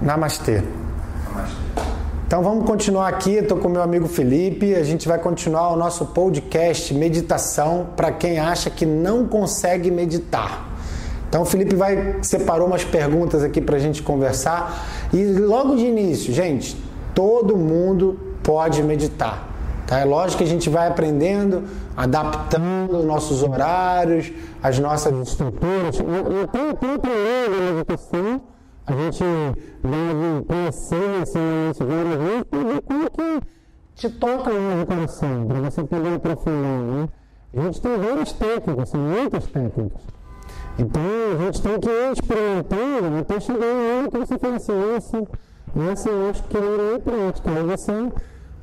Namastê. Então vamos continuar aqui, estou com meu amigo Felipe, a gente vai continuar o nosso podcast Meditação para quem acha que não consegue meditar. Então o Felipe vai separou umas perguntas aqui para a gente conversar e logo de início, gente, todo mundo pode meditar. Tá? É lógico que a gente vai aprendendo, adaptando os nossos horários, as nossas estruturas. E até o próprio a meditação a gente deve vezes para ver como que te toca no coração, para você poder aprofundar. Né? A gente tem várias técnicas, são muitas técnicas. Então a gente tem que ir experimentando até chegar em hora que você fala assim, essa, essa eu acho que não é prática. Aí você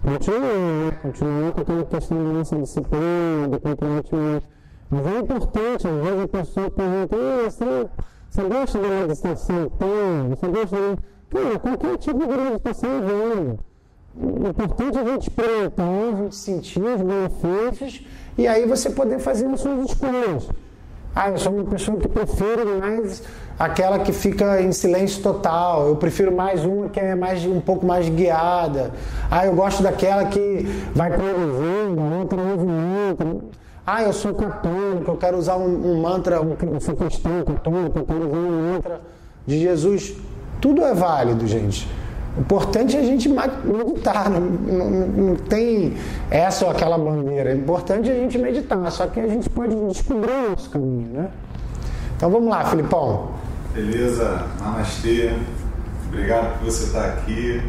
continua, né? continua com aquela questão da nossa disciplina, do comprometimento. Mas é importante, às vezes a pessoa pergunta, ah, você gosta da meditação então? Você gosta de. Cara, qualquer tipo de meditação é. O importante é a gente experimentar, a gente sentir os benefícios e aí você poder fazer as suas escolhas. Ah, eu sou uma pessoa que prefiro mais aquela que fica em silêncio total. Eu prefiro mais uma que é mais um pouco mais guiada. Ah, eu gosto daquela que vai conduzindo, a outra muito. Ah, eu sou católico, eu quero usar um, um mantra, um, eu sou cristão católico, eu quero usar um mantra de Jesus. Tudo é válido, gente. O importante é a gente meditar, não, não, não, tem essa ou aquela bandeira. O importante é a gente meditar, só que a gente pode descobrir o nosso caminho, né? Então vamos lá, Filipão. Beleza, namastê. Obrigado por você estar aqui.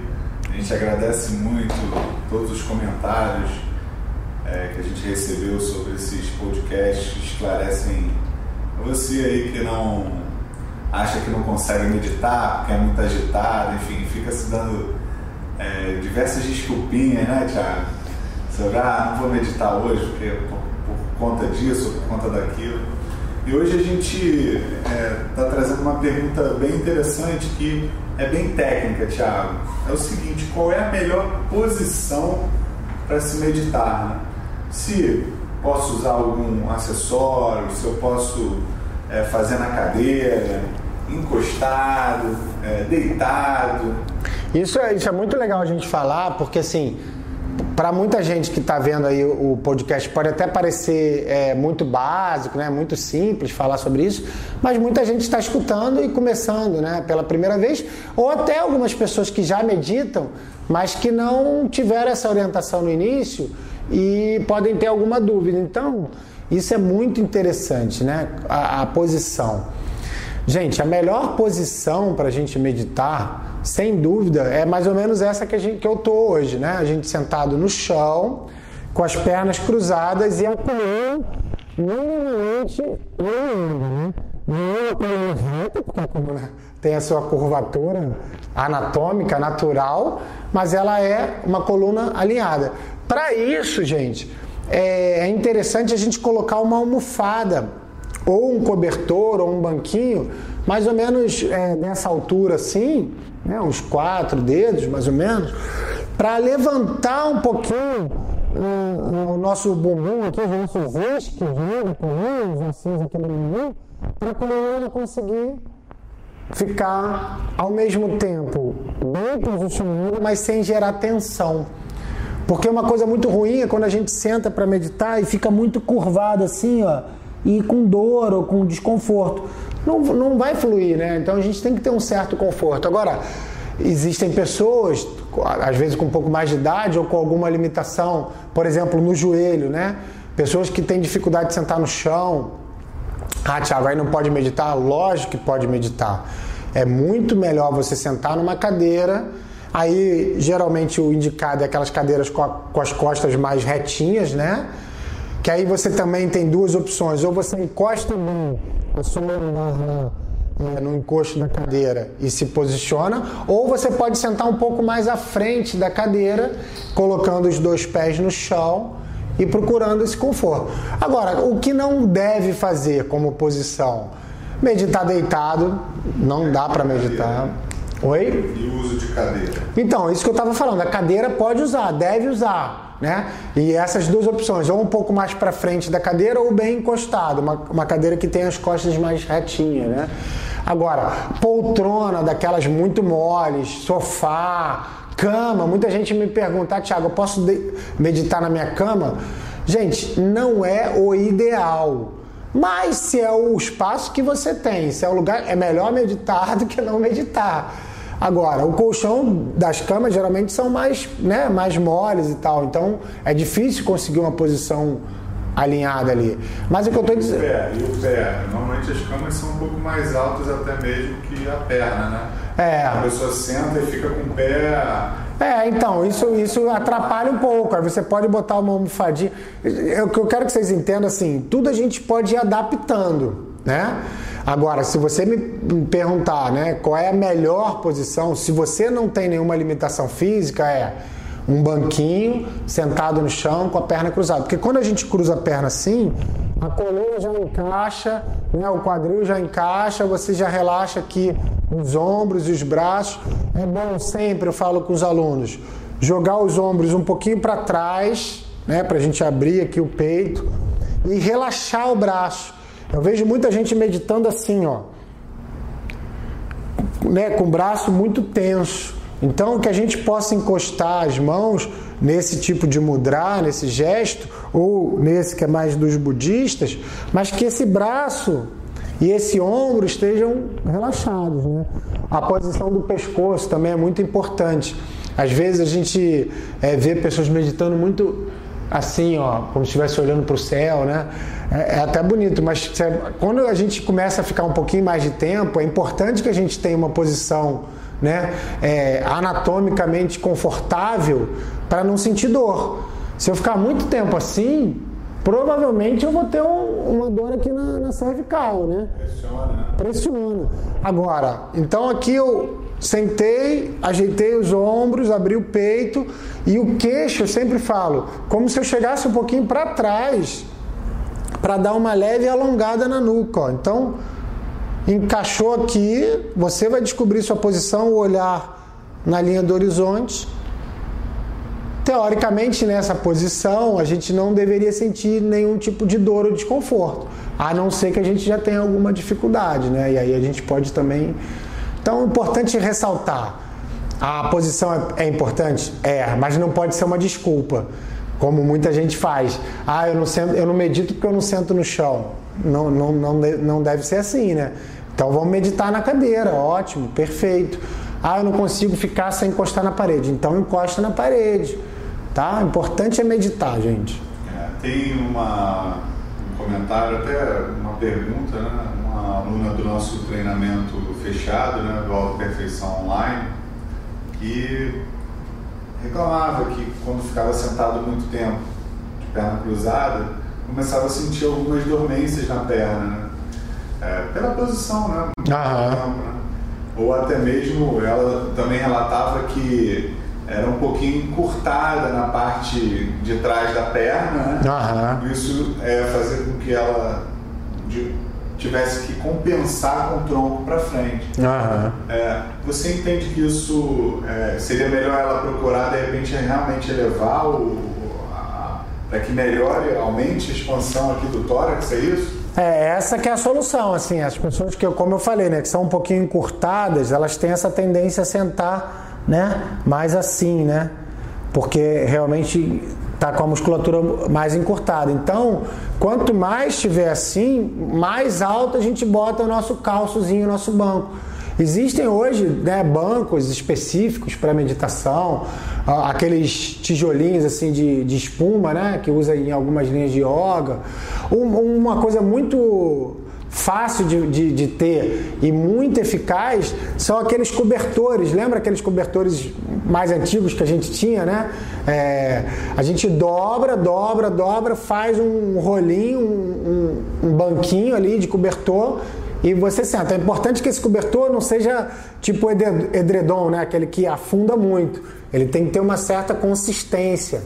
A gente agradece muito todos os comentários, é, que a gente recebeu sobre esses podcasts que esclarecem você aí que não acha que não consegue meditar, porque é muito agitado, enfim, fica se dando é, diversas desculpinhas, né, Tiago? Sobre, ah, não vou meditar hoje porque por, por conta disso, por conta daquilo. E hoje a gente está é, tá trazendo uma pergunta bem interessante que é bem técnica, Tiago. É o seguinte: qual é a melhor posição para se meditar? Né? Se posso usar algum acessório, se eu posso é, fazer na cadeira, encostado, é, deitado. Isso é, isso é muito legal a gente falar, porque assim, para muita gente que está vendo aí o podcast pode até parecer é, muito básico, né, muito simples falar sobre isso, mas muita gente está escutando e começando, né, pela primeira vez, ou até algumas pessoas que já meditam, mas que não tiveram essa orientação no início e podem ter alguma dúvida. Então, isso é muito interessante, né? A, a posição. Gente, a melhor posição para a gente meditar, sem dúvida, é mais ou menos essa que, gente, que eu tô hoje, né? A gente sentado no chão, com as pernas cruzadas e a coluna normalmente né? Não é coluna reta, porque a coluna tem a sua curvatura anatômica natural, mas ela é uma coluna alinhada. Para isso, gente, é, é interessante a gente colocar uma almofada, ou um cobertor, ou um banquinho, mais ou menos é, nessa altura assim, né, uns quatro dedos mais ou menos, para levantar um pouquinho uh, o nosso bumbum aqui, os nossos isquios, né, os ossinhos aqui no bumbum, para a coluna conseguir ficar ao mesmo tempo bem posicionado, mas sem gerar tensão. Porque uma coisa muito ruim é quando a gente senta para meditar e fica muito curvado assim, ó, e com dor ou com desconforto. Não, não vai fluir, né? Então a gente tem que ter um certo conforto. Agora, existem pessoas, às vezes com um pouco mais de idade ou com alguma limitação, por exemplo, no joelho, né? Pessoas que têm dificuldade de sentar no chão. Ah, Tiago, aí não pode meditar? Lógico que pode meditar. É muito melhor você sentar numa cadeira Aí, geralmente, o indicado é aquelas cadeiras com, a, com as costas mais retinhas, né? Que aí você também tem duas opções. Ou você encosta bem a sua lombar é, no encosto da cadeira e se posiciona, ou você pode sentar um pouco mais à frente da cadeira, colocando os dois pés no chão e procurando esse conforto. Agora, o que não deve fazer como posição? Meditar deitado, não dá para meditar. Oi? E o uso de cadeira? Então, isso que eu estava falando, a cadeira pode usar, deve usar, né? E essas duas opções, ou um pouco mais para frente da cadeira ou bem encostado, uma, uma cadeira que tem as costas mais retinhas, né? Agora, poltrona daquelas muito moles, sofá, cama. Muita gente me pergunta, ah, Thiago, eu posso meditar na minha cama? Gente, não é o ideal. Mas se é o espaço que você tem, se é o lugar, é melhor meditar do que não meditar. Agora, o colchão das camas geralmente são mais, né, mais moles e tal, então é difícil conseguir uma posição alinhada ali. Mas o que eu estou dizendo. E o pé, e o pé? Normalmente as camas são um pouco mais altas até mesmo que a perna, né? É. A pessoa senta e fica com o pé. É, então, isso, isso atrapalha um pouco. Aí você pode botar uma almofadinha. O que eu quero que vocês entendam assim, tudo a gente pode ir adaptando, né? Agora, se você me perguntar, né, qual é a melhor posição, se você não tem nenhuma limitação física, é um banquinho sentado no chão com a perna cruzada. Porque quando a gente cruza a perna assim, a coluna já encaixa, né, o quadril já encaixa, você já relaxa aqui os ombros e os braços. É bom sempre, eu falo com os alunos, jogar os ombros um pouquinho para trás, né, para a gente abrir aqui o peito e relaxar o braço. Eu vejo muita gente meditando assim, ó, né, com o braço muito tenso. Então, que a gente possa encostar as mãos nesse tipo de mudra, nesse gesto, ou nesse que é mais dos budistas, mas que esse braço e esse ombro estejam relaxados. Né? A posição do pescoço também é muito importante. Às vezes a gente é, vê pessoas meditando muito assim, ó, como se estivesse olhando para o céu, né? É, é, até bonito, mas quando a gente começa a ficar um pouquinho mais de tempo, é importante que a gente tenha uma posição né, é, anatomicamente confortável para não sentir dor. Se eu ficar muito tempo assim, provavelmente eu vou ter um, uma dor aqui na, na cervical, né? Pressiona. Pressiona. Agora, então aqui eu sentei, ajeitei os ombros, abri o peito e o queixo, eu sempre falo, como se eu chegasse um pouquinho para trás para dar uma leve alongada na nuca. Ó. Então, encaixou aqui, você vai descobrir sua posição, o olhar na linha do horizonte. Teoricamente, nessa posição, a gente não deveria sentir nenhum tipo de dor ou desconforto, a não ser que a gente já tenha alguma dificuldade, né? E aí a gente pode também. Então, é importante ressaltar: a posição é, é importante? É, mas não pode ser uma desculpa, como muita gente faz. Ah, eu não, sento, eu não medito porque eu não sento no chão. Não, não, não, não deve ser assim, né? Então vamos meditar na cadeira, ótimo, perfeito. Ah, eu não consigo ficar sem encostar na parede. Então encosta na parede, tá? O importante é meditar, gente. É, tem uma, um comentário, até uma pergunta, né? Uma aluna do nosso treinamento fechado, né? Do Auto Perfeição Online, que reclamava que quando ficava sentado muito tempo, de perna cruzada, começava a sentir algumas dormências na perna, né? é, pela posição, né? Né? Ou até mesmo ela também relatava que era um pouquinho encurtada na parte de trás da perna, né? Isso é fazer com que ela de, tivesse que compensar com o tronco para frente. Aham. É, você entende que isso é, seria melhor ela procurar de repente realmente elevar o, para que melhore, aumente a expansão aqui do tórax, é isso? É, essa que é a solução, assim, as pessoas que, como eu falei, né, que são um pouquinho encurtadas, elas têm essa tendência a sentar, né, mais assim, né, porque realmente tá com a musculatura mais encurtada. Então, quanto mais estiver assim, mais alto a gente bota o nosso calçozinho, o nosso banco. Existem hoje né, bancos específicos para meditação, aqueles tijolinhos assim de, de espuma, né, que usa em algumas linhas de yoga. Uma coisa muito fácil de, de, de, ter e muito eficaz são aqueles cobertores. Lembra aqueles cobertores mais antigos que a gente tinha, né? É, a gente dobra, dobra, dobra, faz um rolinho, um, um, um banquinho ali de cobertor e você senta. É importante que esse cobertor não seja tipo edredom, né? aquele que afunda muito. Ele tem que ter uma certa consistência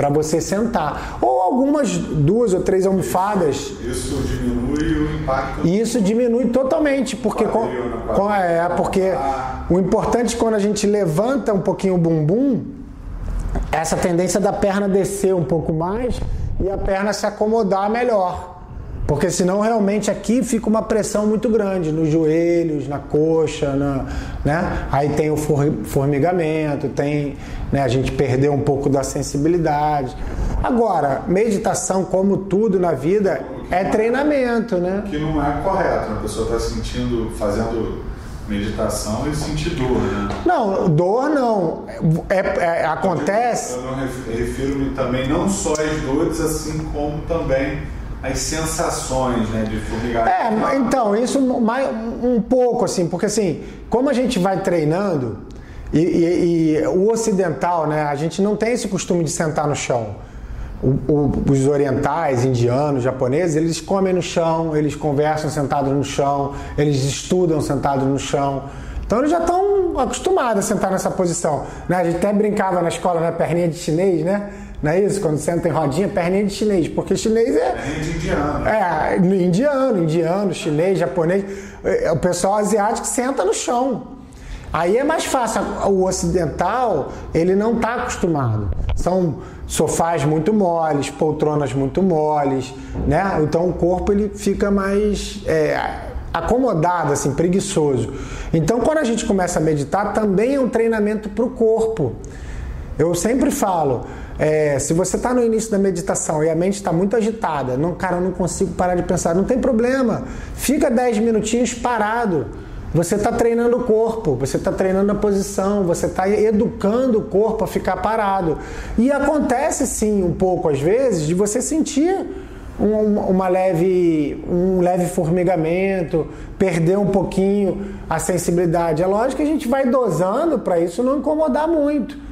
para você sentar. Ou algumas duas ou três almofadas. Isso diminui o impacto. Isso diminui totalmente, porque com, com, é porque o importante quando a gente levanta um pouquinho o bumbum, essa tendência da perna descer um pouco mais e a perna se acomodar melhor Porque senão realmente aqui fica uma pressão muito grande nos joelhos, na coxa, na, né? Aí tem o formigamento, tem, né, a gente perdeu um pouco da sensibilidade. Agora, meditação, como tudo na vida, é treinamento, né? Que não é correto, né? a pessoa está sentindo, fazendo meditação e sentir dor, né? Não, dor não. É, é acontece. Eu, eu refiro-me também não só às dores, assim como também as sensações né, de formigamento. É, então, isso mais, um pouco assim, porque assim, como a gente vai treinando, e, e, e o ocidental, né, a gente não tem esse costume de sentar no chão. O, o, os orientais, indianos, japoneses, eles comem no chão, eles conversam sentados no chão, eles estudam sentados no chão. Então eles já estão acostumados a sentar nessa posição. Né? A gente até brincava na escola, né? Perninha de chinês, né? Não é isso? Quando senta em rodinha, perninha de chinês. Porque chinês é. Perninha de indiano. É, indiano, indiano, chinês, japonês. É, o pessoal asiático senta no chão. Aí é mais fácil. O ocidental, ele não está acostumado. São sofás muito moles, poltronas muito moles, né? Então o corpo ele fica mais é, acomodado, assim, preguiçoso. Então quando a gente começa a meditar, também é um treinamento para o corpo. Eu sempre falo, é, se você está no início da meditação e a mente está muito agitada, não, cara, eu não consigo parar de pensar, não tem problema. Fica 10 minutinhos parado você está treinando o corpo, você está treinando a posição, você está educando o corpo a ficar parado. E acontece sim um pouco às vezes de você sentir um, uma leve, um leve formigamento, perder um pouquinho a sensibilidade. É lógico que a gente vai dosando para isso não incomodar muito.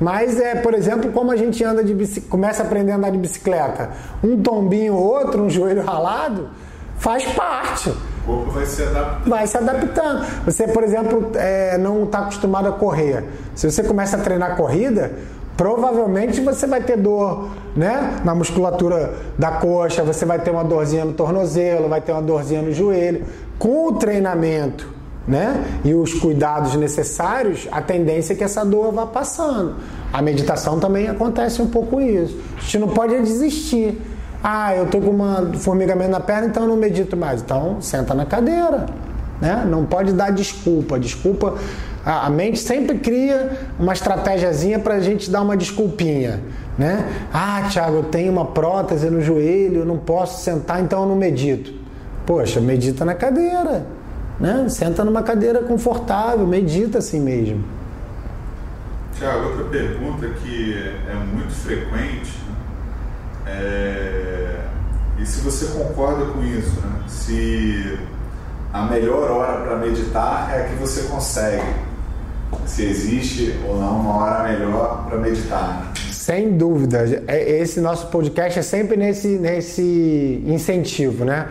Mas é, por exemplo, como a gente anda de começa a aprender a andar de bicicleta, um tombinho ou outro, um joelho ralado, faz parte corpo vai se adaptando. Vai se adaptando. Você, por exemplo, é, não está acostumado a correr. Se você começa a treinar corrida, provavelmente você vai ter dor né? na musculatura da coxa, você vai ter uma dorzinha no tornozelo, vai ter uma dorzinha no joelho. Com o treinamento né? e os cuidados necessários, a tendência é que essa dor vá passando. A meditação também acontece um pouco isso. A gente não pode desistir. Ah, eu tô com uma formigamento na perna, então eu não medito mais. Então, senta na cadeira. Né? Não pode dar desculpa. Desculpa. A mente sempre cria uma estratégiazinha para a gente dar uma desculpinha. Né? Ah, Thiago, eu tenho uma prótese no joelho, eu não posso sentar, então eu não medito. Poxa, medita na cadeira. Né? Senta numa cadeira confortável, medita assim mesmo. Tiago, outra pergunta que é muito frequente é, e se você concorda com isso, né? se a melhor hora para meditar é a que você consegue, se existe ou não uma hora melhor para meditar. Né? Sem dúvida, é, esse nosso podcast é sempre nesse, nesse incentivo, né?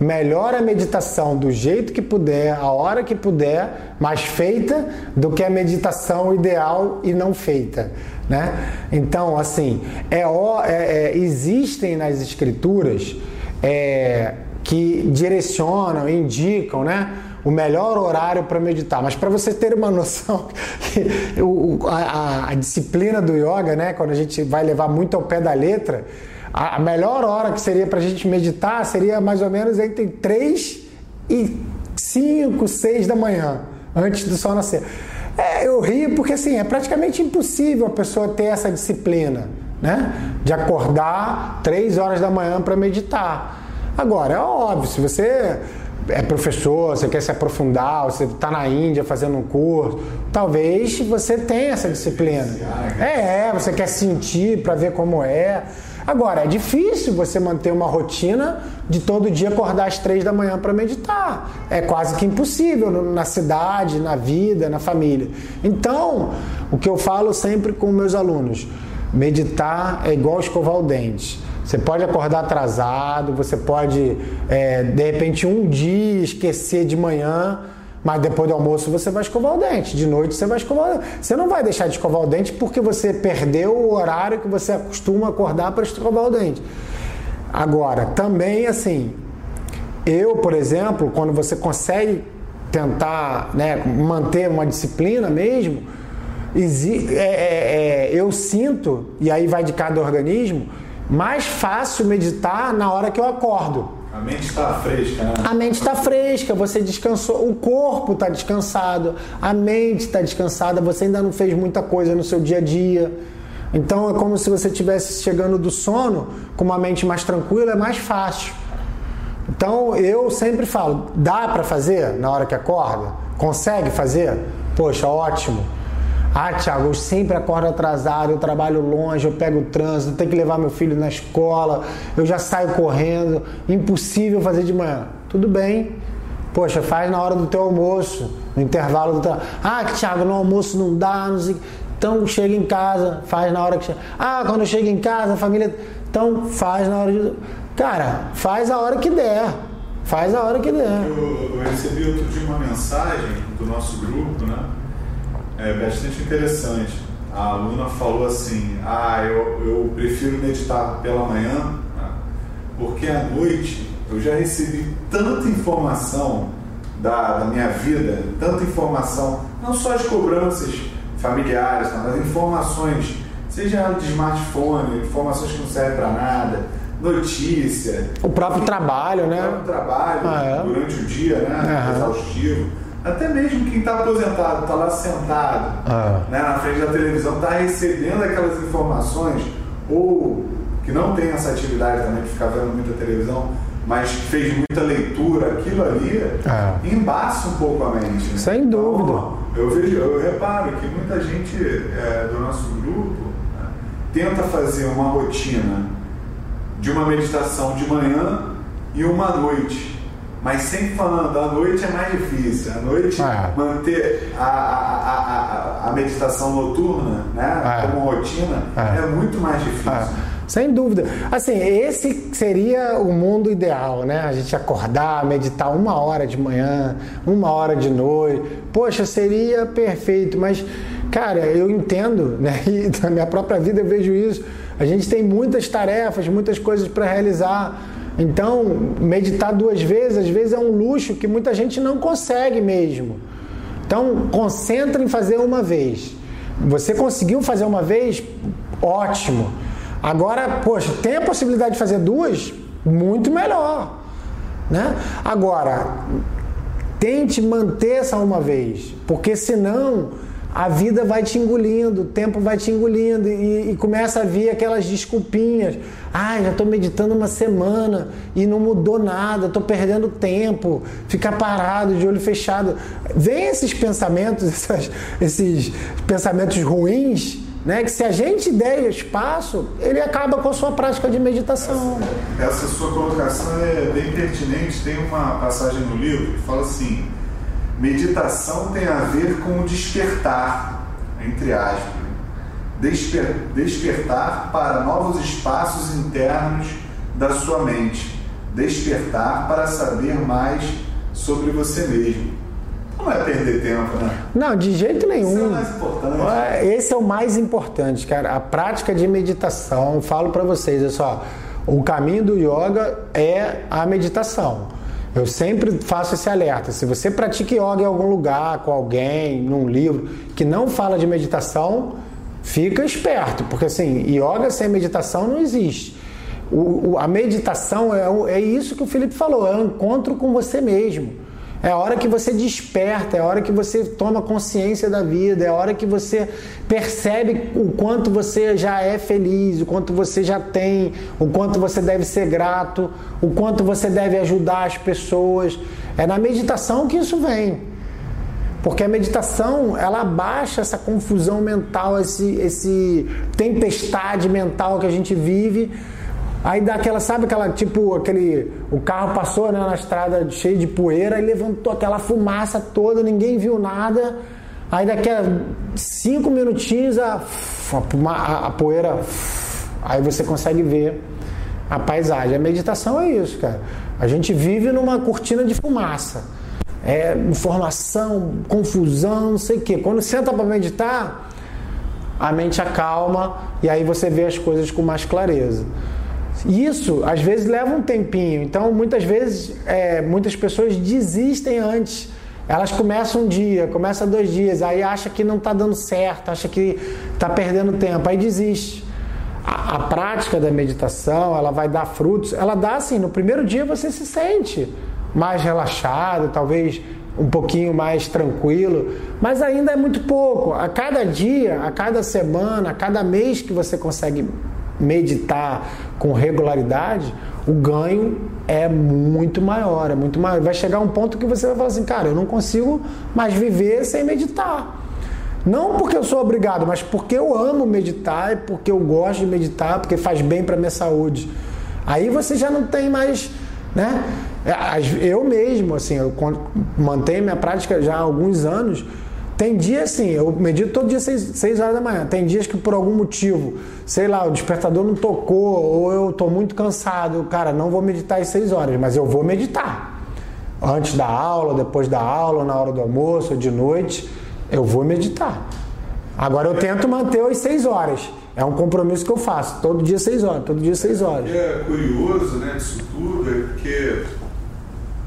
Melhor a meditação do jeito que puder, a hora que puder, mas feita do que a meditação ideal e não feita. Né? Então, assim, é, é, é existem nas escrituras é, que direcionam, indicam, né? o melhor horário para meditar. Mas para você ter uma noção, a, a, a, disciplina do yoga, né, quando a gente vai levar muito ao pé da letra, a, melhor hora que seria para a gente meditar seria mais ou menos entre 3 e 5, 6 da manhã, antes do sol nascer. É, eu rio porque assim, é praticamente impossível a pessoa ter essa disciplina, né? De acordar 3 horas da manhã para meditar. Agora, é óbvio, se você é professor, você quer se aprofundar, você está na Índia fazendo um curso, talvez você tenha essa disciplina. É, você quer sentir para ver como é. Agora, é difícil você manter uma rotina de todo dia acordar às três da manhã para meditar. É quase que impossível na cidade, na vida, na família. Então, o que eu falo sempre com meus alunos: meditar é igual escovar o dente. Você pode acordar atrasado, você pode, é, de repente, um dia esquecer de manhã mas depois do almoço você vai escovar o dente, de noite você vai escovar o dente. Você não vai deixar de escovar o dente porque você perdeu o horário que você costuma acordar para escovar o dente. Agora, também assim, eu, por exemplo, quando você consegue tentar né, manter uma disciplina mesmo, é, é, é, eu sinto, e aí vai de cada organismo, mais fácil meditar na hora que eu acordo. A mente está fresca, né? A mente está fresca, você descansou, o corpo está descansado, a mente está descansada, você ainda não fez muita coisa no seu dia a dia. Então é como se você estivesse chegando do sono com uma mente mais tranquila, é mais fácil. Então eu sempre falo, dá para fazer na hora que acorda? Consegue fazer? Poxa, ótimo. Ah, Thiago, eu sempre acordo atrasado, eu trabalho longe, eu pego o trânsito, tenho que levar meu filho na escola, eu já saio correndo, impossível fazer de manhã. Tudo bem. Poxa, faz na hora do teu almoço, no intervalo do teu. Ah, Thiago, no almoço não dá, não sei. Então chega em casa, faz na hora que chega. Ah, quando eu chego em casa, a família. Então faz na hora de. Cara, faz a hora que der. Faz a hora que der. Eu, eu recebi outro dia uma mensagem do nosso grupo, né? É bastante interessante. A aluna falou assim: Ah, eu, eu prefiro meditar pela manhã, né? porque à noite eu já recebi tanta informação da, da minha vida, tanta informação, não só as cobranças familiares, tá? mas informações, seja de smartphone, informações que não servem para nada notícia. O próprio trabalho, né? O próprio trabalho ah, é. durante o dia, né? Uhum. Exaustivo. Até mesmo quem está aposentado, está lá sentado ah. né, na frente da televisão, está recebendo aquelas informações, ou que não tem essa atividade também de ficar vendo muita televisão, mas fez muita leitura, aquilo ali ah. embaça um pouco a mente. Né? Sem dúvida. Então, eu vejo, eu reparo que muita gente é, do nosso grupo né, tenta fazer uma rotina de uma meditação de manhã e uma noite. Mas sempre falando, a noite é mais difícil. A noite, é. manter a, a, a, a, meditação noturna né, é. como rotina é. é. muito mais difícil. É. Sem dúvida. Assim, esse seria o mundo ideal, né? A gente acordar, meditar uma hora de manhã, uma hora de noite. Poxa, seria perfeito, mas, cara, eu entendo, né? E na minha própria vida eu vejo isso a gente tem muitas tarefas, muitas coisas para realizar. Então, meditar duas vezes, às vezes é um luxo que muita gente não consegue mesmo. Então, concentra em fazer uma vez. Você conseguiu fazer uma vez? Ótimo. Agora, poxa, tem a possibilidade de fazer duas? Muito melhor. Né? Agora, tente manter essa uma vez, porque senão a vida vai te engolindo, o tempo vai te engolindo e, e começa a vir aquelas desculpinhas. Ah, já estou meditando uma semana e não mudou nada, estou perdendo tempo, ficar parado, de olho fechado. Vem esses pensamentos, essas, esses pensamentos ruins, né? Que se a gente der espaço, ele acaba com a sua prática de meditação. Essa, essa sua colocação é bem pertinente. Tem uma passagem no livro que fala assim Meditação tem a ver com o despertar, entre aspas. Desper, despertar para novos espaços internos da sua mente. Despertar para saber mais sobre você mesmo. Não é perder tempo, né? Não, de jeito nenhum. Esse é o mais importante. Esse é o mais importante, cara. A prática de meditação, eu falo para vocês, é só, o caminho do yoga é a meditação. Eu sempre faço esse alerta. Se você pratica yoga em algum lugar, com alguém, num livro, que não fala de meditação, fica esperto, porque assim, yoga sem meditação não existe. O, o, a meditação é, é isso que o Felipe falou, é um encontro com você mesmo. É a hora que você desperta, é a hora que você toma consciência da vida, é a hora que você percebe o quanto você já é feliz, o quanto você já tem, o quanto você deve ser grato, o quanto você deve ajudar as pessoas. É na meditação que isso vem. Porque a meditação, ela abaixa essa confusão mental, esse, esse tempestade mental que a gente vive Aí dá aquela, sabe aquela, tipo, aquele. O carro passou né, na estrada cheio de poeira e levantou aquela fumaça toda, ninguém viu nada. Aí daqui a cinco minutinhos a, a, a poeira. Aí você consegue ver a paisagem. A meditação é isso, cara. A gente vive numa cortina de fumaça. É informação, confusão, não sei o quê. Quando senta para meditar, a mente acalma e aí você vê as coisas com mais clareza. Isso às vezes leva um tempinho, então muitas vezes é, muitas pessoas desistem antes. Elas começam um dia, começam dois dias, aí acha que não está dando certo, acha que está perdendo tempo, aí desiste. a, a, prática da meditação, ela vai dar frutos. Ela dá assim, no primeiro dia você se sente mais relaxado, talvez um pouquinho mais tranquilo, mas ainda é muito pouco. A cada dia, a cada semana, a cada mês que você consegue meditar com regularidade, o ganho é muito maior, é muito maior. Vai chegar um ponto que você vai falar assim, cara, eu não consigo mais viver sem meditar. Não porque eu sou obrigado, mas porque eu amo meditar e porque eu gosto de meditar, porque faz bem para minha saúde. Aí você já não tem mais, né? Eu mesmo, assim, eu mantenho minha prática já há alguns anos. Tem dias assim, eu medito todo dia 6, horas da manhã. Tem dias que por algum motivo, sei lá, o despertador não tocou, ou eu estou muito cansado, cara, não vou meditar às 6 horas, mas eu vou meditar. Antes da aula, depois da aula, na hora do almoço, de noite eu vou meditar. Agora eu tento manter as seis horas. É um compromisso que eu faço, todo dia seis horas, todo dia seis horas. É curioso, né, disso tudo, é porque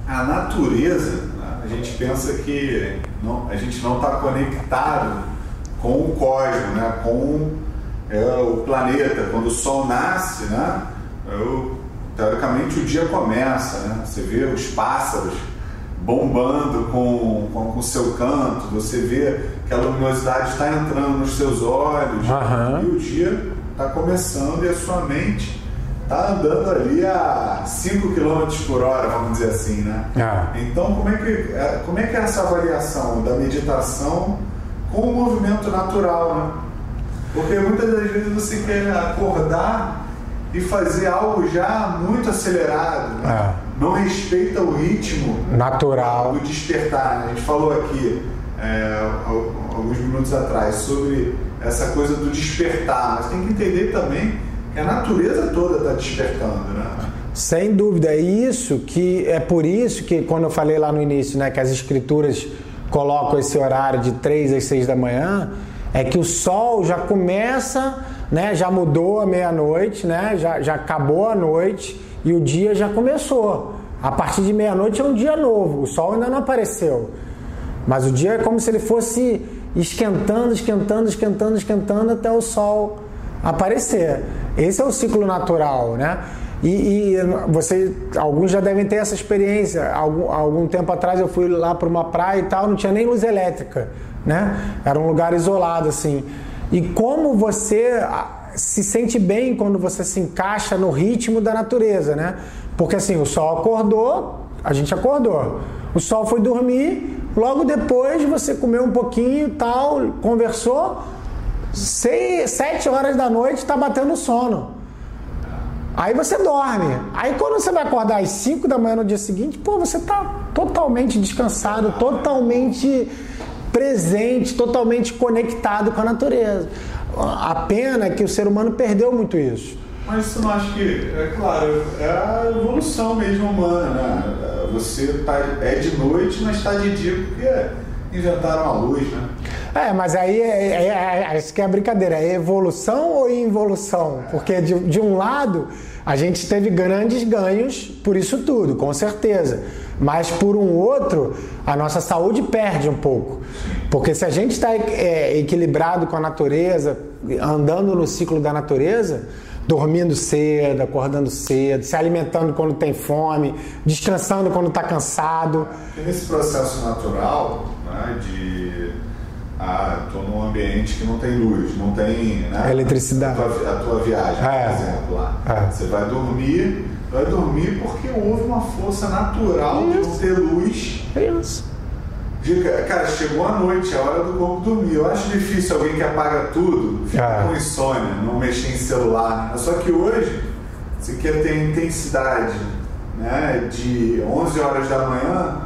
a natureza, a gente pensa que não, a gente não está conectado com o cosmos, né, com é, o planeta. Quando o Sol nasce, né, eu, teoricamente o dia começa, né, você vê os pássaros bombando com, com, o seu canto, você vê que a luminosidade está entrando nos seus olhos uhum. e o dia está começando e a sua mente está andando ali a 5 km por hora, vamos dizer assim, né? Ah. Então, como é, que, é, como é que é essa avaliação da meditação com o movimento natural, né? Porque muitas das vezes você quer acordar e fazer algo já muito acelerado. Né? Ah não respeita o ritmo natural do despertar. Né? A gente falou aqui é, alguns minutos atrás sobre essa coisa do despertar, mas tem que entender também que a natureza toda está despertando, né? Sem dúvida, é isso que é por isso que quando eu falei lá no início, né, que as escrituras colocam esse horário de 3 às 6 da manhã, é que o sol já começa, né, já mudou a meia-noite, né, já, já acabou a noite e o dia já começou. A partir de meia-noite é um dia novo, o sol ainda não apareceu. Mas o dia é como se ele fosse esquentando, esquentando, esquentando, esquentando até o sol aparecer. Esse é o ciclo natural, né? E, e você, alguns já devem ter essa experiência. Algum, algum tempo atrás eu fui lá para uma praia e tal, não tinha nem luz elétrica, né? Era um lugar isolado assim. E como você se sente bem quando você se encaixa no ritmo da natureza, né? Porque assim, o sol acordou, a gente acordou. O sol foi dormir, logo depois você comeu um pouquinho, tal, conversou, seis, sete horas da noite está batendo sono. Aí você dorme. Aí quando você vai acordar às 5 da manhã no dia seguinte, pô, você está totalmente descansado, totalmente presente, totalmente conectado com a natureza. A pena é que o ser humano perdeu muito isso. Mas você não acha que, é claro, é a evolução mesmo humana, né? Você tá, é de noite, mas está de dia porque inventaram a luz, né? É, mas aí é, é, é, é, isso que é a brincadeira, é evolução ou involução? Porque de, de um lado a gente teve grandes ganhos por isso tudo, com certeza. Mas por um outro, a nossa saúde perde um pouco. Porque se a gente está é, equilibrado com a natureza, andando no ciclo da natureza, dormindo cedo, acordando cedo, se alimentando quando tem fome, descansando quando está cansado. E nesse processo natural né, de ah, estou num ambiente que não tem luz, não tem né, eletricidade. A tua, a tua viagem, é. por exemplo, lá. É. Você vai dormir, vai dormir porque houve uma força natural Isso. de não ter luz. Isso Cara, chegou a noite, é hora do corpo dormir. Eu acho difícil alguém que apaga tudo, fica ah. com insônia, não mexer em celular. Só que hoje, você quer ter intensidade né, de 11 horas da manhã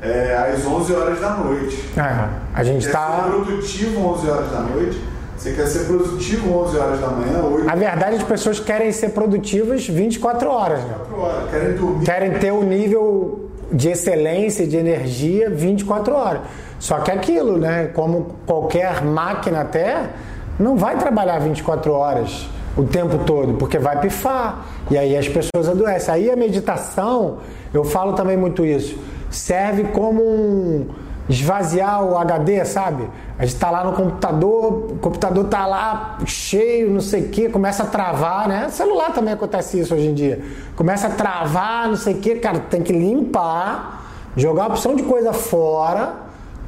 é, às 11 horas da noite. É, a gente está. ser produtivo 11 horas da noite. Você quer ser produtivo 11 horas da manhã, 8 Na verdade, as pessoas querem ser produtivas 24 horas. 24 horas, querem dormir. Querem ter o nível de excelência, de energia 24 horas. Só que aquilo, né? Como qualquer máquina até, não vai trabalhar 24 horas o tempo todo, porque vai pifar. E aí as pessoas adoecem. Aí a meditação, eu falo também muito isso, serve como um esvaziar o HD, sabe? A gente tá lá no computador, o computador tá lá cheio, não sei o que, começa a travar, né? celular também acontece isso hoje em dia. Começa a travar, não sei o que, cara, tem que limpar, jogar a opção de coisa fora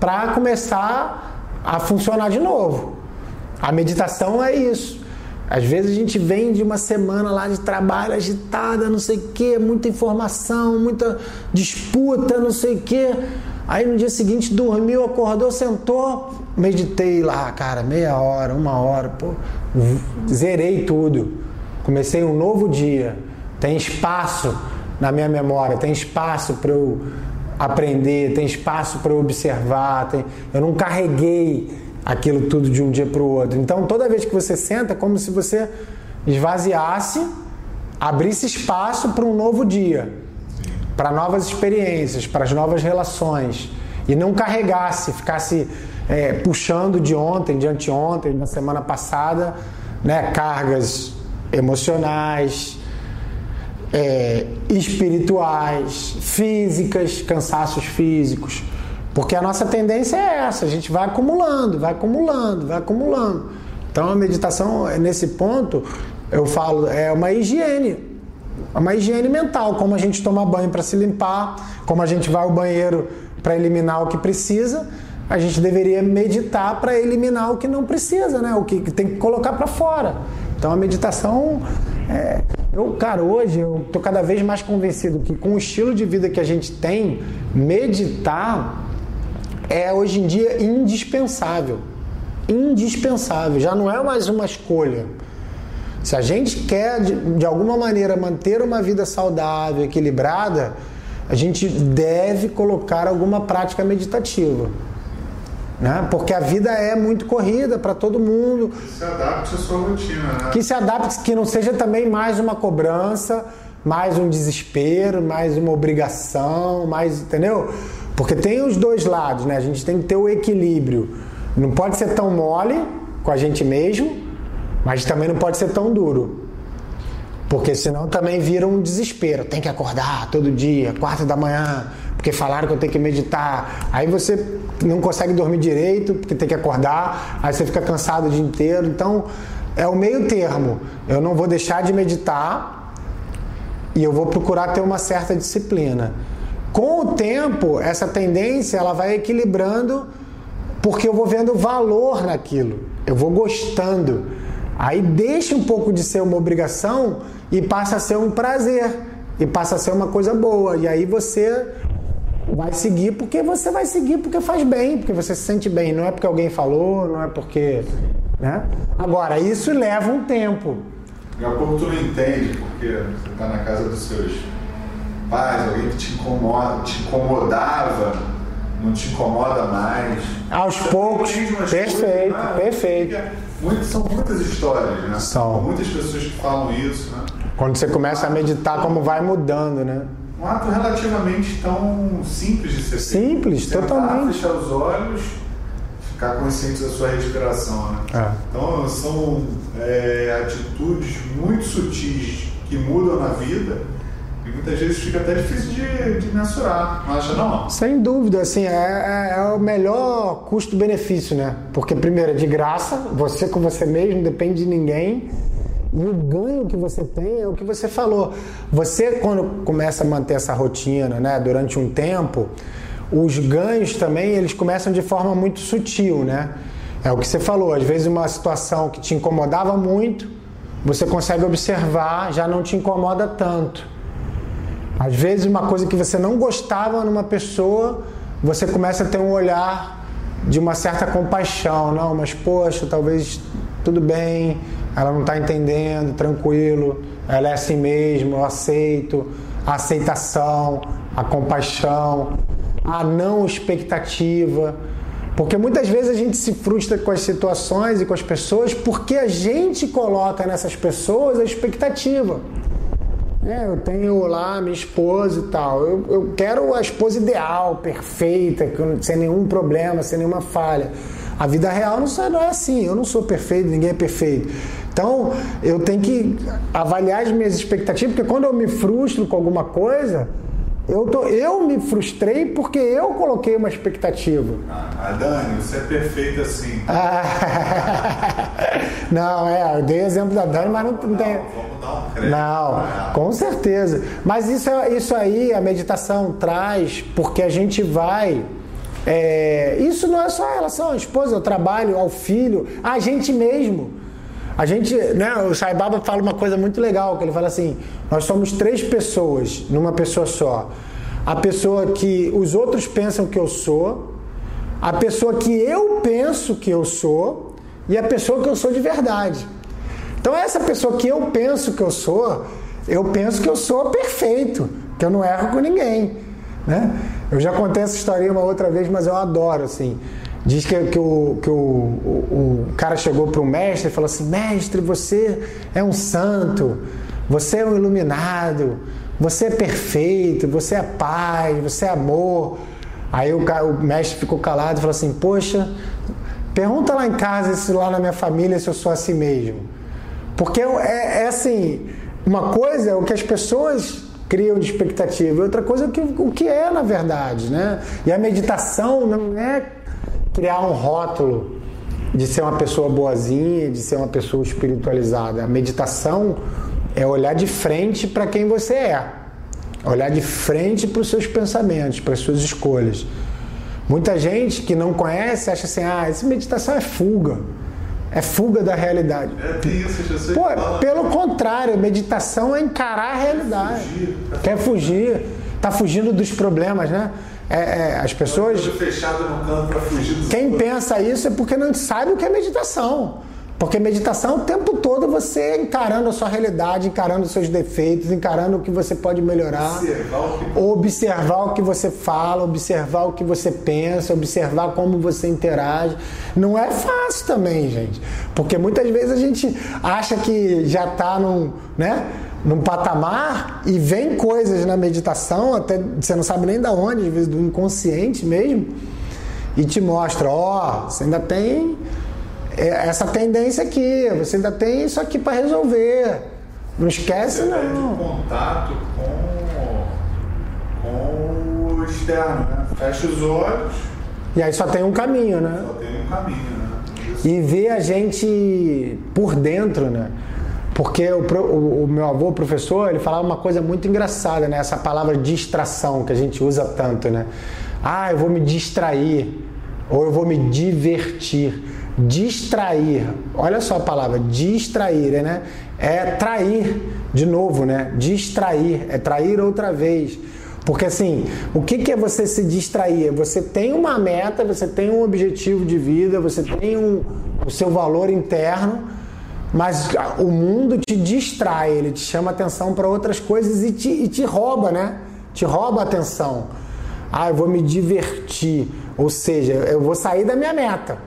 para começar a funcionar de novo. A meditação é isso. Às vezes a gente vem de uma semana lá de trabalho agitada, não sei o que, muita informação, muita disputa, não sei o que. Aí no dia seguinte dormiu, acordou, sentou, meditei lá, cara, meia hora, uma hora, pô, zerei tudo. Comecei um novo dia. Tem espaço na minha memória, tem espaço para eu aprender, tem espaço para eu observar, tem... eu não carreguei aquilo tudo de um dia para o outro. Então toda vez que você senta, é como se você esvaziasse, abrisse espaço para um novo dia para novas experiências, para as novas relações. E não carregasse, ficasse é, puxando de ontem, de anteontem, da semana passada, né, cargas emocionais, é, espirituais, físicas, cansaços físicos. Porque a nossa tendência é essa, a gente vai acumulando, vai acumulando, vai acumulando. Então a meditação, nesse ponto, eu falo, é uma higiene uma higiene mental, como a gente toma banho para se limpar, como a gente vai ao banheiro para eliminar o que precisa, a gente deveria meditar para eliminar o que não precisa, né? O que tem que colocar para fora. Então a meditação é, eu, cara, hoje eu tô cada vez mais convencido que com o estilo de vida que a gente tem, meditar é hoje em dia indispensável. Indispensável, já não é mais uma escolha. Se a gente quer, de, de alguma maneira, manter uma vida saudável, equilibrada, a gente deve colocar alguma prática meditativa. Né? Porque a vida é muito corrida para todo mundo. Que se adapte à sua rotina. Né? Que se adapte, que não seja também mais uma cobrança, mais um desespero, mais uma obrigação, mais. Entendeu? Porque tem os dois lados, né? A gente tem que ter o equilíbrio. Não pode ser tão mole com a gente mesmo mas também não pode ser tão duro. Porque senão também vira um desespero. Tem que acordar todo dia, quatro da manhã, porque falaram que eu tenho que meditar. Aí você não consegue dormir direito, porque tem que acordar, aí você fica cansado o dia inteiro. Então é o meio termo. Eu não vou deixar de meditar e eu vou procurar ter uma certa disciplina. Com o tempo, essa tendência ela vai equilibrando porque eu vou vendo valor naquilo. Eu vou gostando. Aí deixa um pouco de ser uma obrigação e passa a ser um prazer. E passa a ser uma coisa boa. E aí você vai seguir porque você vai seguir porque faz bem, porque você se sente bem. Não é porque alguém falou, não é porque. Né? Agora, isso leva um tempo. Daqui a pouco tu não entende, porque você está na casa dos seus pais, alguém que te incomoda, te incomodava não te incomoda mais. Aos poucos. Perfeito, coisas, né? perfeito. Muito, são muitas histórias, né? São. Muitas pessoas que falam isso, né? Quando você começa a meditar, como vai mudando, né? Um ato relativamente tão simples de ser Simples, Tentar totalmente. fechar os olhos, ficar consciente da sua respiração, né? É. Então, são é, atitudes muito sutis que mudam na vida e muitas vezes fica até difícil de, de mensurar, não acha não? Sem dúvida, assim, é, é, é o melhor custo-benefício, né? Porque primeiro é de graça, você com você mesmo, depende de ninguém. E o ganho que você tem é o que você falou. Você, quando começa a manter essa rotina, né, durante um tempo, os ganhos também, eles começam de forma muito sutil, né? É o que você falou, às vezes uma situação que te incomodava muito, você consegue observar, já não te incomoda tanto. Às vezes, uma coisa que você não gostava numa pessoa, você começa a ter um olhar de uma certa compaixão. Não, mas poxa, talvez tudo bem, ela não está entendendo, tranquilo, ela é assim mesmo, eu aceito. A aceitação, a compaixão, a não expectativa. Porque muitas vezes a gente se frustra com as situações e com as pessoas porque a gente coloca nessas pessoas a expectativa. É, eu tenho lá minha esposa e tal. Eu, eu quero a esposa ideal, perfeita, sem nenhum problema, sem nenhuma falha. A vida real não, não é assim. Eu não sou perfeito, ninguém é perfeito. Então, eu tenho que avaliar as minhas expectativas, porque quando eu me frustro com alguma coisa, Eu, tô, eu me frustrei porque eu coloquei uma expectativa. Ah, Dani, você é perfeito assim. não, é, eu dei exemplo da Dani, mas não, não tem. Vamos dar um crédito. Não, com certeza. Mas isso, é- isso aí a meditação traz porque a gente vai. é, isso não é só em relação à esposa, ao trabalho, ao filho, a gente mesmo. A gente, né, o Sai Baba fala uma coisa muito legal, que ele fala assim, nós somos três pessoas numa pessoa só. A pessoa que os outros pensam que eu sou, a pessoa que eu penso que eu sou e a pessoa que eu sou de verdade. Então essa pessoa que eu penso que eu sou, eu penso que eu sou perfeito, que eu não erro com ninguém, né? Eu já contei essa história uma outra vez, mas eu adoro assim. Diz que, que, o, que o, o, o cara chegou para o mestre e falou assim: Mestre, você é um santo, você é um iluminado, você é perfeito, você é paz, você é amor. Aí o, o mestre ficou calado e falou assim: Poxa, pergunta lá em casa, se lá na minha família, se eu sou assim mesmo. Porque é, é assim: uma coisa é o que as pessoas criam de expectativa, outra coisa é o que, o que é na verdade, né? E a meditação não é criar um rótulo de ser uma pessoa boazinha, de ser uma pessoa espiritualizada. A meditação é olhar de frente para quem você é, olhar de frente para os seus pensamentos, para as suas escolhas. Muita gente que não conhece acha assim: ah, essa meditação é fuga. É fuga da realidade. É isso. Pô, pelo contrário, meditação é encarar a realidade. fugir, tá Quer fugir, tá fugindo dos problemas, né? É, é, as pessoas. Fechado no canto para fugir dos Quem outros. pensa isso é porque não sabe o que é meditação. Porque meditação o tempo todo você encarando a sua realidade, encarando os seus defeitos, encarando o que você pode melhorar, Observar o que observar o que você fala, observar o que você pensa, observar como você interage. Não é fácil também, gente. Porque muitas vezes a gente acha que já está num, né, num patamar e vem coisas na meditação, até você não sabe nem da onde, às vezes do inconsciente mesmo, e te mostra, ó, você ainda tem é, essa tendência aqui, você ainda tem isso aqui para resolver. Não esquece Você não. contato com, com o externo, né? Fecha os olhos, E aí só tem um caminho, né? só tem um caminho, né? Isso. E ver a gente por dentro, né? Porque o, o- o meu avô, professor, ele falava uma coisa muito engraçada, né? Essa palavra distração que a gente usa tanto, né? Ah, eu vou me distrair, ou eu vou me divertir. Distrair, olha só a palavra, distrair, né? É trair, de novo, né? Distrair, é trair outra vez. Porque assim, o que, que é você se distrair? Você tem uma meta, você tem um objetivo de vida, você tem um, o seu valor interno, mas o mundo te distrai, ele te chama atenção para outras coisas e te, e te rouba, né? Te rouba a atenção. Ah, eu vou me divertir, ou seja, eu vou sair da minha meta.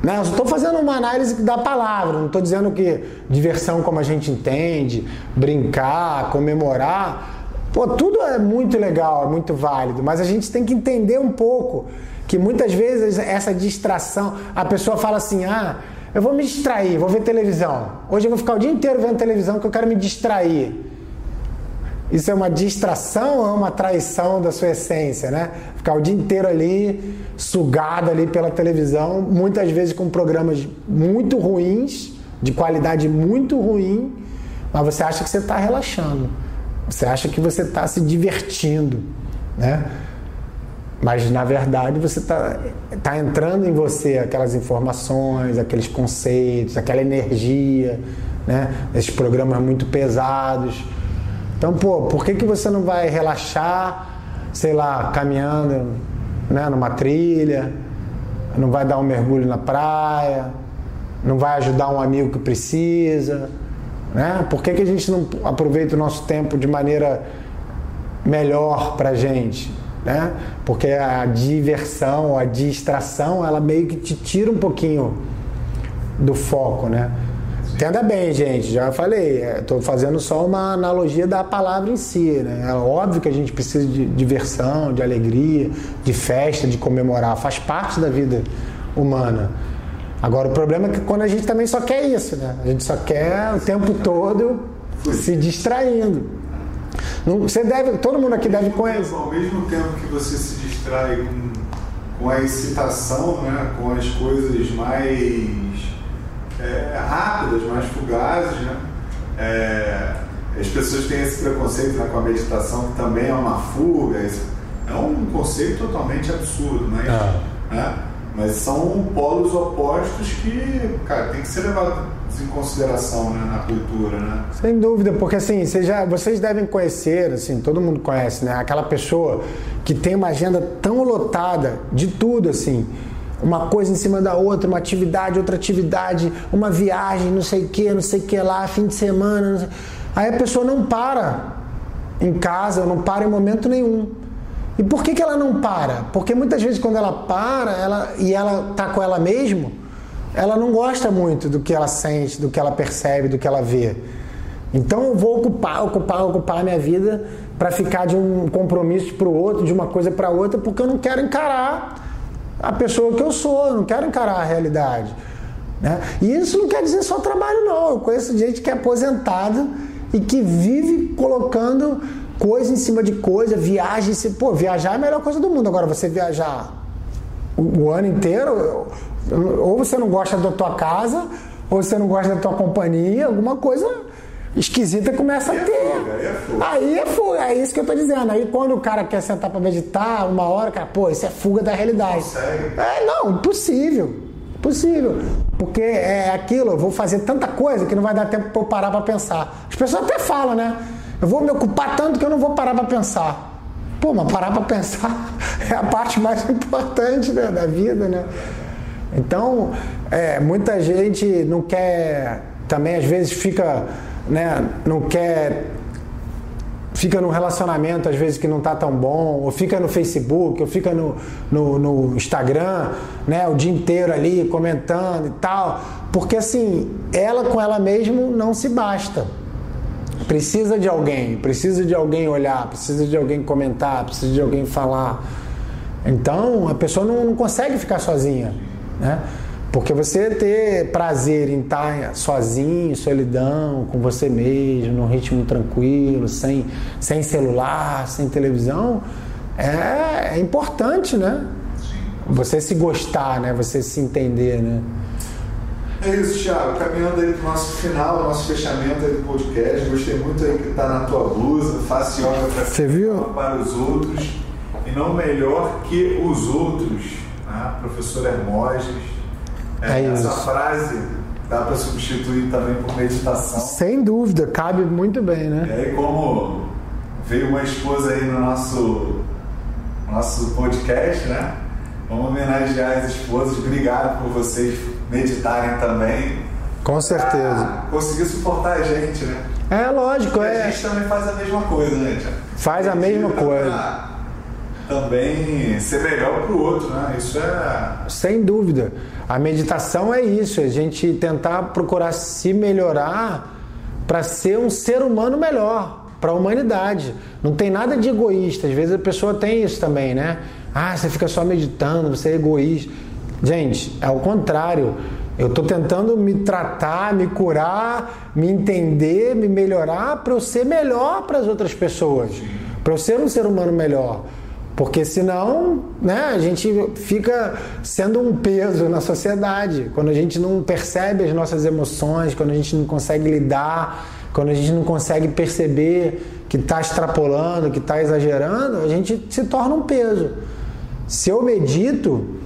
Né? Eu estou fazendo uma análise da palavra, não estou dizendo que diversão como a gente entende, brincar, comemorar, pô, tudo é muito legal, é muito válido, mas a gente tem que entender um pouco que muitas vezes essa distração, a pessoa fala assim, ah, eu vou me distrair, vou ver televisão. Hoje eu vou ficar o dia inteiro vendo televisão porque eu quero me distrair. Isso é uma distração ou é uma traição da sua essência, né? Ficar o dia inteiro ali, sugado ali pela televisão, muitas vezes com programas muito ruins, de qualidade muito ruim, mas você acha que você está relaxando. Você acha que você está se divertindo, né? Mas na verdade você está tá entrando em você aquelas informações, aqueles conceitos, aquela energia, né? Esses programas muito pesados. Então, pô, por que, que você não vai relaxar, sei lá, caminhando né, numa trilha, não vai dar um mergulho na praia, não vai ajudar um amigo que precisa? Né? Por que, que a gente não aproveita o nosso tempo de maneira melhor pra gente? Né? Porque a diversão, a distração, ela meio que te tira um pouquinho do foco, né? Entenda bem, gente, já falei, estou fazendo só uma analogia da palavra em si, né? É óbvio que a gente precisa de diversão, de alegria, de festa, de comemorar, faz parte da vida humana. Agora, o problema é que quando a gente também só quer isso, né? A gente só quer o tempo todo se distraindo. Não, você deve, todo mundo aqui deve conhecer. Ao mesmo tempo que você se distrai com, com a excitação, né, com as coisas mais é, rápidas, mais fugazes, né? É, as pessoas têm esse preconceito né, com a meditação, que também é uma fuga. É um conceito totalmente absurdo, mas, ah. né? Mas são polos opostos que, cara, tem que ser levado em consideração né, na cultura, né? Sem dúvida, porque assim, vocês, já, vocês devem conhecer, assim, todo mundo conhece, né? Aquela pessoa que tem uma agenda tão lotada de tudo, assim, uma coisa em cima da outra, uma atividade, outra atividade, uma viagem, não sei o que, não sei o que lá, fim de semana. Aí a pessoa não para em casa, não para em momento nenhum. E por que, que ela não para? Porque muitas vezes quando ela para ela, e ela está com ela mesma, ela não gosta muito do que ela sente, do que ela percebe, do que ela vê. Então eu vou ocupar, ocupar, ocupar a minha vida para ficar de um compromisso para o outro, de uma coisa para outra, porque eu não quero encarar a pessoa que eu sou, eu não quero encarar a realidade. Né? E isso não quer dizer só trabalho, não. Eu conheço gente que é aposentada e que vive colocando coisa em cima de coisa, viagem. Pô, viajar é a melhor coisa do mundo. Agora, você viajar o, o ano inteiro, ou você não gosta da tua casa, ou você não gosta da tua companhia, alguma coisa esquisita começa aí a é ter. É fuga, aí é fuga. Aí é fuga, é isso que eu tô dizendo. Aí quando o cara quer sentar para meditar uma hora, cara, pô, isso é fuga da realidade. É, não, impossível. Impossível. Porque é aquilo, eu vou fazer tanta coisa que não vai dar tempo para eu parar para pensar. As pessoas até falam, né? Eu vou me ocupar tanto que eu não vou parar para pensar. Pô, mas parar para pensar é a parte mais importante né, da vida, né? Então, é, muita gente não quer, também às vezes fica né, não quer fica num relacionamento às vezes que não está tão bom, ou fica no Facebook, ou fica no, no, no, Instagram, né, o dia inteiro ali comentando e tal, porque assim, ela com ela mesma não se basta. Precisa de alguém, precisa de alguém olhar, precisa de alguém comentar, precisa de alguém falar. Então a pessoa não, não consegue ficar sozinha, né? Porque você ter prazer em estar sozinho, solidão, com você mesmo, num ritmo tranquilo, sem, sem celular, sem televisão, é, é importante, né? Você se gostar, né? Você se entender, né? É isso, Thiago. Caminhando aí para o nosso final, nosso fechamento aí do podcast. Gostei muito aí que tá na tua blusa. Faça yoga para Você viu? para os outros e não melhor que os outros. Né? Professor Hermógenes é, é essa frase dá para substituir também por meditação. Sem dúvida, cabe muito bem, né? E aí, como veio uma esposa aí no nosso, nosso podcast, né? Vamos homenagear as esposas. Obrigado por vocês meditarem também. Com certeza. Conseguir suportar a gente, né? É lógico, e é. A gente também faz a mesma coisa, né, Tiago? Faz a, a mesma coisa também ser melhor para o outro, né? Isso é. Sem dúvida. A meditação é isso, a gente tentar procurar se melhorar para ser um ser humano melhor para a humanidade. Não tem nada de egoísta. Às vezes a pessoa tem isso também, né? Ah, você fica só meditando, você é egoísta. Gente, é o contrário. Eu estou tentando me tratar, me curar, me entender, me melhorar para eu ser melhor para as outras pessoas, para eu ser um ser humano melhor. Porque senão, né, a gente fica sendo um peso na sociedade. Quando a gente não percebe as nossas emoções, quando a gente não consegue lidar, quando a gente não consegue perceber que está extrapolando, que está exagerando, a gente se torna um peso. Se eu medito,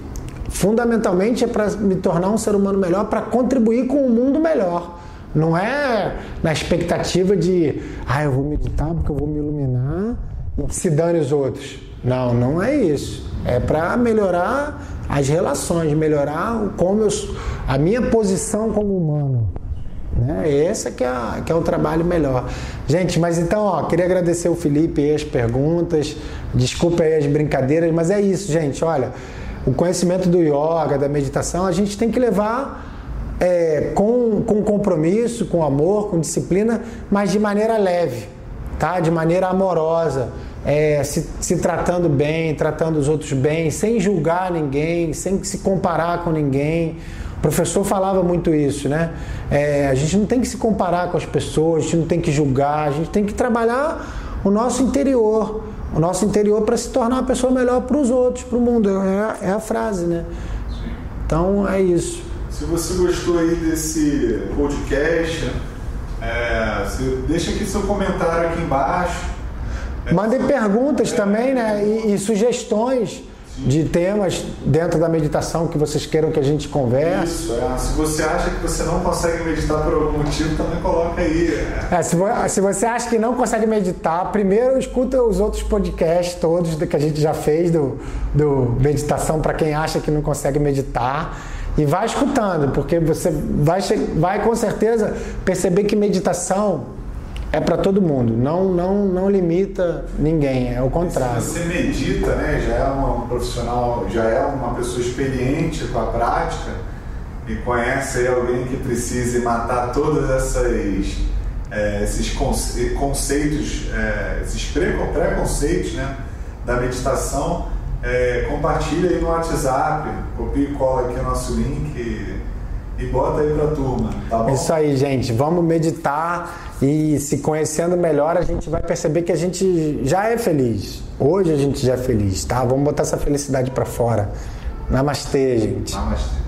fundamentalmente é para me tornar um ser humano melhor, para contribuir com um mundo melhor. Não é na expectativa de, ah, eu vou meditar porque eu vou me iluminar e se dane os outros. Não, não é isso. É para melhorar as relações, melhorar como eu, a minha posição como humano. Né? Esse que é, que é o trabalho melhor. Gente, mas então, ó, queria agradecer o Felipe e as perguntas. Desculpa aí as brincadeiras, mas é isso, gente. Olha, o conhecimento do yoga, da meditação, a gente tem que levar é, com, com compromisso, com amor, com disciplina, mas de maneira leve, tá? De maneira amorosa é, se, se tratando bem, tratando os outros bem, sem julgar ninguém, sem se comparar com ninguém. O professor falava muito isso, né? É, a gente não tem que se comparar com as pessoas, a gente não tem que julgar, a gente tem que trabalhar o nosso interior. O nosso interior para se tornar uma pessoa melhor para os outros, para o mundo. É, é, a frase, né? Então é isso. Se você gostou aí desse podcast, é, deixa aqui seu comentário aqui embaixo. Mandem perguntas é, também, né? E, e sugestões de temas dentro da meditação que vocês queiram que a gente converse. Isso, é. Se você acha que você não consegue meditar por algum motivo, também coloca aí. É, se, se, você acha que não consegue meditar, primeiro escuta os outros podcasts todos que a gente já fez do, do meditação para quem acha que não consegue meditar. E vai escutando, porque você vai, vai com certeza perceber que meditação é para todo mundo, não, não, não limita ninguém, é o contrário. Se você medita, né, já é uma profissional, já é uma pessoa experiente com a prática e conhece alguém que precise matar todas essas é, esses conceitos, é, esses preconceitos né, da meditação, é, compartilha aí no WhatsApp, copia e cola aqui o nosso link e, e bota aí para a turma, tá bom? Isso aí, gente, vamos meditar e se conhecendo melhor, a gente vai perceber que a gente já é feliz. Hoje a gente já é feliz, tá? Vamos botar essa felicidade para fora. Namastê, gente. Namastê.